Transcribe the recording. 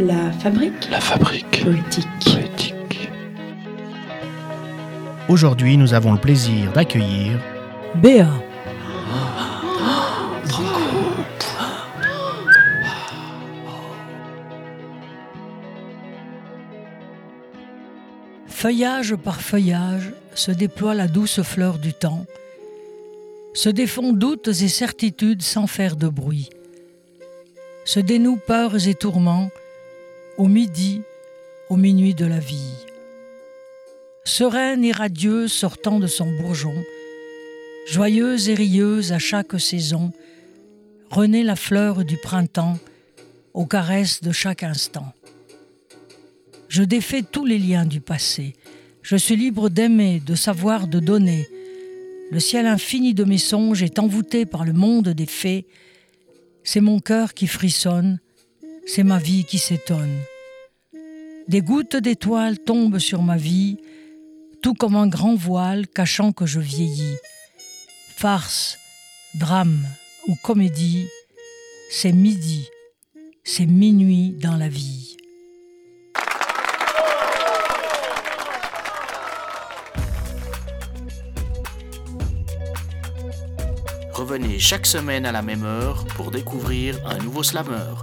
La fabrique La fabrique poétique. poétique. Aujourd'hui, nous avons le plaisir d'accueillir Béa, feuillage par feuillage se déploie la douce fleur du temps, se défont doutes et certitudes sans faire de bruit, se dénouent peurs et tourments au midi, au minuit de la vie. Sereine et radieuse sortant de son bourgeon, joyeuse et rieuse à chaque saison, renaît la fleur du printemps aux caresses de chaque instant. Je défais tous les liens du passé. Je suis libre d'aimer, de savoir, de donner. Le ciel infini de mes songes est envoûté par le monde des fées. C'est mon cœur qui frissonne, c'est ma vie qui s'étonne. Des gouttes d'étoiles tombent sur ma vie, tout comme un grand voile cachant que je vieillis. Farce, drame ou comédie, c'est midi, c'est minuit dans la vie. Revenez chaque semaine à la même heure pour découvrir un nouveau slammer.